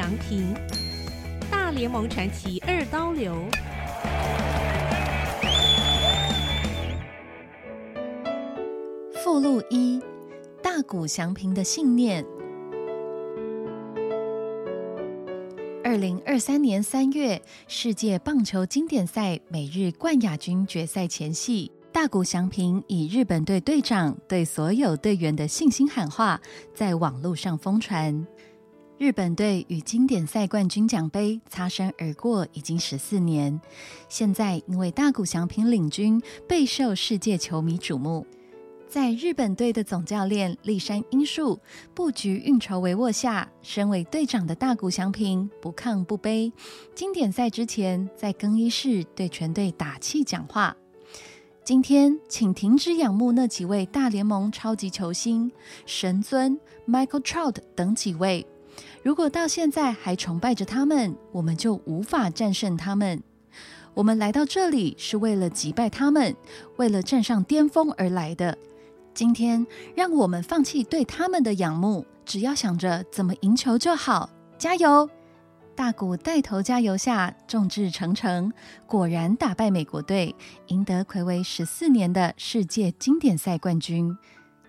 祥平，大联盟传奇二刀流。附录一：大谷翔平的信念。二零二三年三月，世界棒球经典赛美日冠亚军决赛前夕，大谷翔平以日本队队长对所有队员的信心喊话，在网络上疯传。日本队与经典赛冠军奖杯擦身而过已经十四年，现在因为大谷翔平领军，备受世界球迷瞩目。在日本队的总教练立山英树布局运筹帷幄下，身为队长的大谷翔平不亢不卑。经典赛之前，在更衣室对全队打气讲话：“今天，请停止仰慕那几位大联盟超级球星神尊 Michael Trout 等几位。如果到现在还崇拜着他们，我们就无法战胜他们。我们来到这里是为了击败他们，为了站上巅峰而来的。”今天，让我们放弃对他们的仰慕，只要想着怎么赢球就好。加油！大谷带头加油下，众志成城，果然打败美国队，赢得魁违十四年的世界经典赛冠军。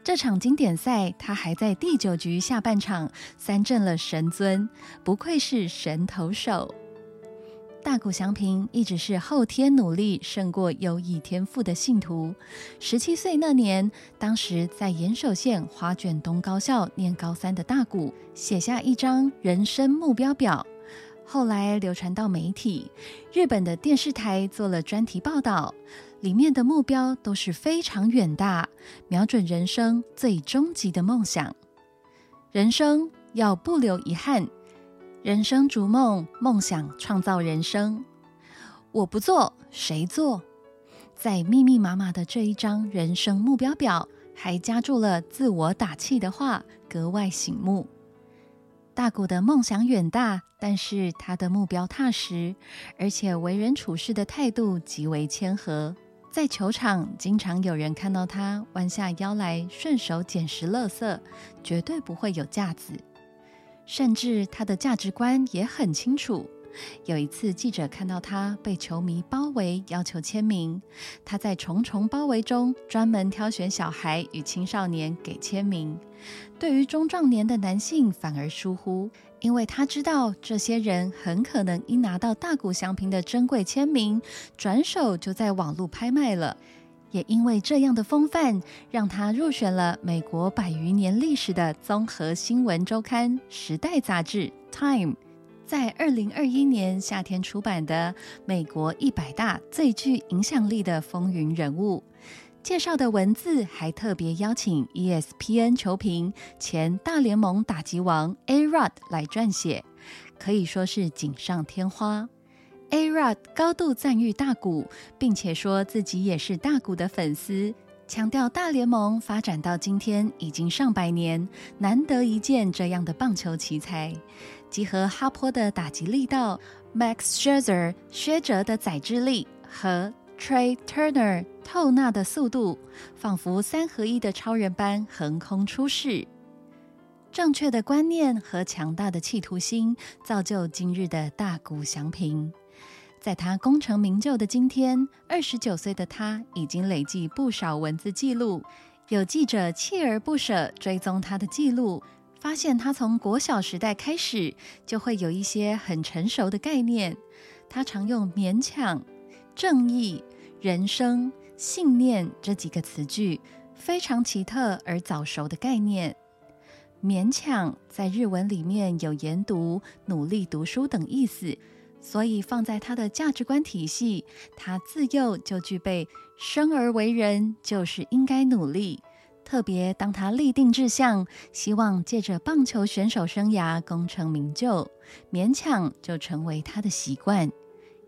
这场经典赛，他还在第九局下半场三振了神尊，不愧是神投手。大谷翔平一直是后天努力胜过优异天赋的信徒。十七岁那年，当时在岩手县花卷东高校念高三的大谷，写下一张人生目标表，后来流传到媒体。日本的电视台做了专题报道，里面的目标都是非常远大，瞄准人生最终极的梦想。人生要不留遗憾。人生逐梦，梦想创造人生。我不做，谁做？在密密麻麻的这一张人生目标表，还加注了自我打气的话，格外醒目。大谷的梦想远大，但是他的目标踏实，而且为人处事的态度极为谦和。在球场，经常有人看到他弯下腰来，顺手捡拾垃圾，绝对不会有架子。甚至他的价值观也很清楚。有一次，记者看到他被球迷包围，要求签名。他在重重包围中，专门挑选小孩与青少年给签名。对于中壮年的男性，反而疏忽，因为他知道这些人很可能一拿到大谷祥平的珍贵签名，转手就在网络拍卖了。也因为这样的风范，让他入选了美国百余年历史的综合新闻周刊《时代》杂志 （Time） 在二零二一年夏天出版的《美国一百大最具影响力的风云人物》介绍的文字，还特别邀请 ESPN 球评、前大联盟打击王 A Rod 来撰写，可以说是锦上添花。A Rod 高度赞誉大谷，并且说自己也是大谷的粉丝，强调大联盟发展到今天已经上百年，难得一见这样的棒球奇才，集合哈坡的打击力道、Max Scherzer 薛哲的宰制力和 Trey Turner 透纳的速度，仿佛三合一的超人般横空出世。正确的观念和强大的企图心，造就今日的大谷翔平。在他功成名就的今天，二十九岁的他已经累计不少文字记录。有记者锲而不舍追踪他的记录，发现他从国小时代开始就会有一些很成熟的概念。他常用“勉强”“正义”“人生”“信念”这几个词句，非常奇特而早熟的概念。勉强在日文里面有研读、努力读书等意思。所以放在他的价值观体系，他自幼就具备生而为人就是应该努力。特别当他立定志向，希望借着棒球选手生涯功成名就，勉强就成为他的习惯。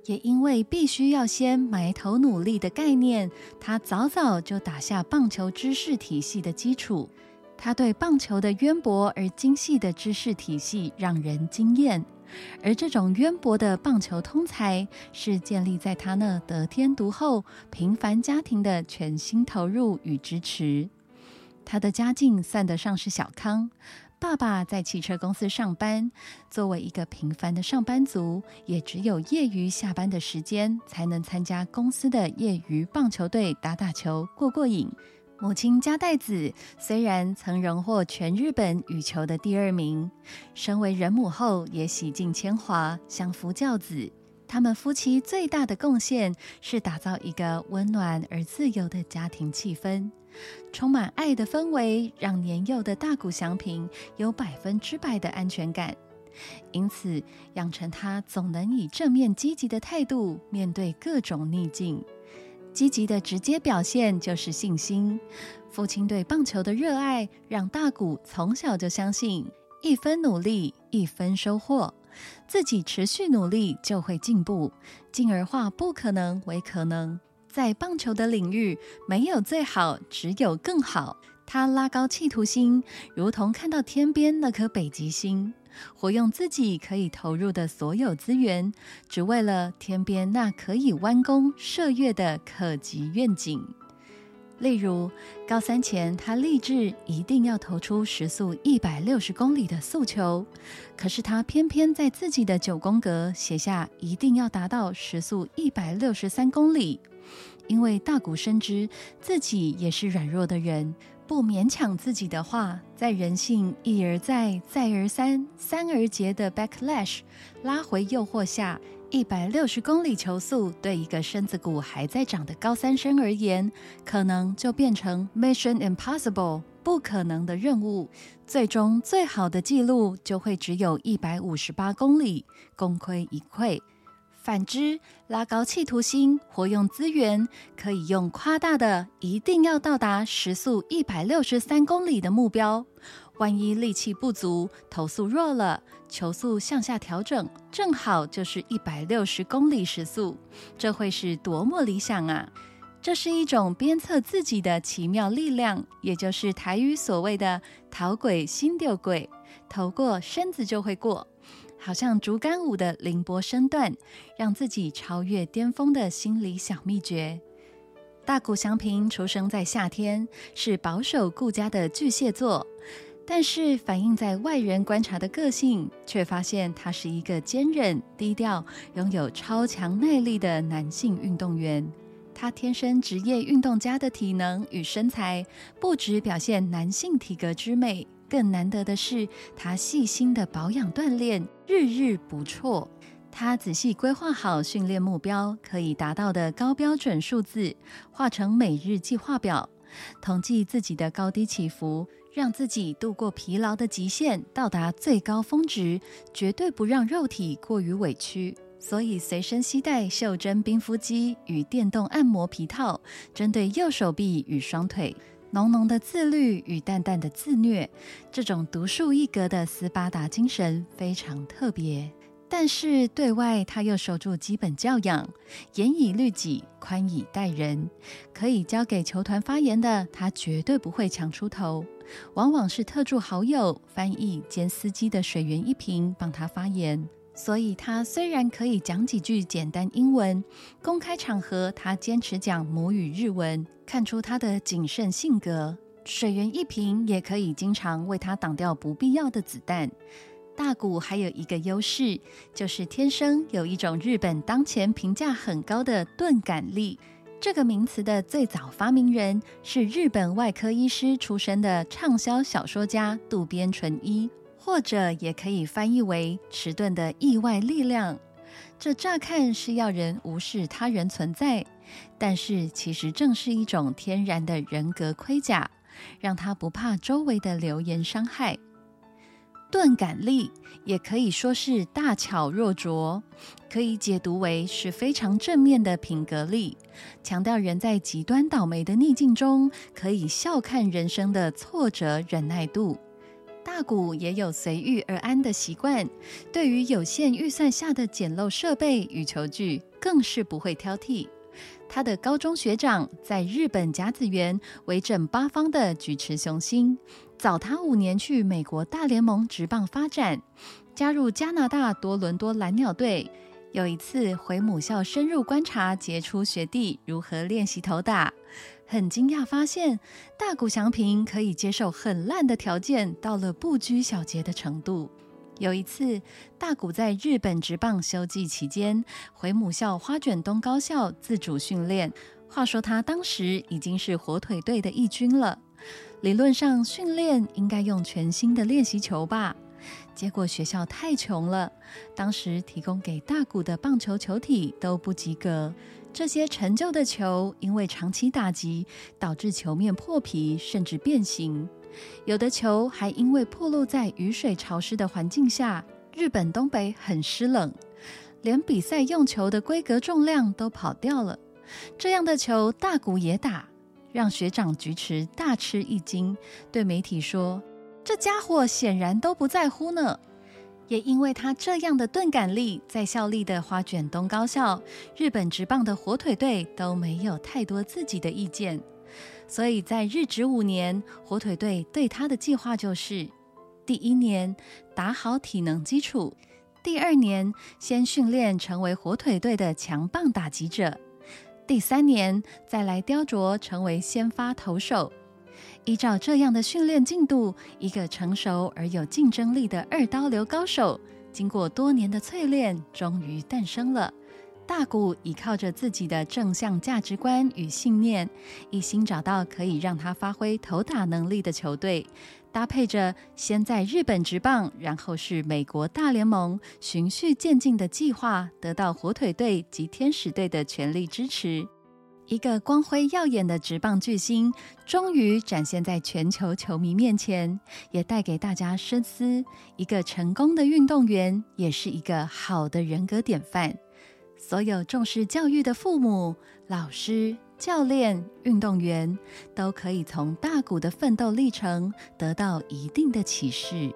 也因为必须要先埋头努力的概念，他早早就打下棒球知识体系的基础。他对棒球的渊博而精细的知识体系让人惊艳。而这种渊博的棒球通才，是建立在他那得天独厚、平凡家庭的全心投入与支持。他的家境算得上是小康，爸爸在汽车公司上班，作为一个平凡的上班族，也只有业余下班的时间才能参加公司的业余棒球队打打球、过过瘾。母亲加代子虽然曾荣获全日本羽球的第二名，身为人母后也洗尽铅华，相夫教子。他们夫妻最大的贡献是打造一个温暖而自由的家庭气氛。充满爱的氛围，让年幼的大谷祥平有百分之百的安全感，因此养成他总能以正面积极的态度面对各种逆境。积极的直接表现就是信心。父亲对棒球的热爱，让大谷从小就相信一分努力一分收获，自己持续努力就会进步，进而化不可能为可能。在棒球的领域，没有最好，只有更好。他拉高企图心，如同看到天边那颗北极星，活用自己可以投入的所有资源，只为了天边那可以弯弓射月的可及愿景。例如，高三前，他立志一定要投出时速一百六十公里的速球，可是他偏偏在自己的九宫格写下一定要达到时速一百六十三公里。因为大谷深知自己也是软弱的人，不勉强自己的话，在人性一而再、再而三、三而竭的 backlash 拉回诱惑下，一百六十公里球速对一个身子骨还在长的高三生而言，可能就变成 mission impossible 不可能的任务。最终，最好的记录就会只有一百五十八公里，功亏一篑。反之，拉高企图心，活用资源，可以用夸大的“一定要到达时速一百六十三公里”的目标。万一力气不足，投速弱了，球速向下调整，正好就是一百六十公里时速，这会是多么理想啊！这是一种鞭策自己的奇妙力量，也就是台语所谓的“逃鬼心丢鬼”，投过身子就会过。好像竹竿舞的凌波身段，让自己超越巅峰的心理小秘诀。大谷祥平出生在夏天，是保守顾家的巨蟹座，但是反映在外人观察的个性，却发现他是一个坚韧、低调、拥有超强耐力的男性运动员。他天生职业运动家的体能与身材，不只表现男性体格之美。更难得的是，他细心的保养锻炼，日日不辍。他仔细规划好训练目标，可以达到的高标准数字，画成每日计划表，统计自己的高低起伏，让自己度过疲劳的极限，到达最高峰值，绝对不让肉体过于委屈。所以随身携带袖珍冰敷机与电动按摩皮套，针对右手臂与双腿。浓浓的自律与淡淡的自虐，这种独树一格的斯巴达精神非常特别。但是对外他又守住基本教养，严以律己，宽以待人。可以交给球团发言的，他绝对不会抢出头，往往是特助好友、翻译兼司机的水源一瓶帮他发言。所以，他虽然可以讲几句简单英文，公开场合他坚持讲母语日文，看出他的谨慎性格。水源一瓶也可以经常为他挡掉不必要的子弹。大谷还有一个优势，就是天生有一种日本当前评价很高的钝感力。这个名词的最早发明人是日本外科医师出身的畅销小说家渡边淳一。或者也可以翻译为迟钝的意外力量。这乍看是要人无视他人存在，但是其实正是一种天然的人格盔甲，让他不怕周围的流言伤害。钝感力也可以说是大巧若拙，可以解读为是非常正面的品格力，强调人在极端倒霉的逆境中，可以笑看人生的挫折忍耐度。大谷也有随遇而安的习惯，对于有限预算下的简陋设备与球具，更是不会挑剔。他的高中学长在日本甲子园威震八方的菊池雄心，早他五年去美国大联盟职棒发展，加入加拿大多伦多蓝鸟队，有一次回母校深入观察杰出学弟如何练习投打，很惊讶发现大谷翔平可以接受很烂的条件，到了不拘小节的程度。有一次，大谷在日本职棒休季期间回母校花卷东高校自主训练。话说他当时已经是火腿队的一军了，理论上训练应该用全新的练习球吧。结果学校太穷了，当时提供给大谷的棒球球体都不及格。这些陈旧的球因为长期打击，导致球面破皮甚至变形。有的球还因为暴露在雨水潮湿的环境下，日本东北很湿冷，连比赛用球的规格重量都跑掉了。这样的球大谷也打，让学长菊池大吃一惊，对媒体说：“这家伙显然都不在乎呢。”也因为他这样的钝感力，在效力的花卷东高校、日本职棒的火腿队都没有太多自己的意见。所以在日职五年，火腿队对他的计划就是：第一年打好体能基础，第二年先训练成为火腿队的强棒打击者，第三年再来雕琢成为先发投手。依照这样的训练进度，一个成熟而有竞争力的二刀流高手，经过多年的淬炼，终于诞生了。大谷倚靠着自己的正向价值观与信念，一心找到可以让他发挥投打能力的球队，搭配着先在日本职棒，然后是美国大联盟，循序渐进的计划，得到火腿队及天使队的全力支持。一个光辉耀眼的职棒巨星，终于展现在全球球迷面前，也带给大家深思：一个成功的运动员，也是一个好的人格典范。所有重视教育的父母、老师、教练、运动员，都可以从大谷的奋斗历程得到一定的启示。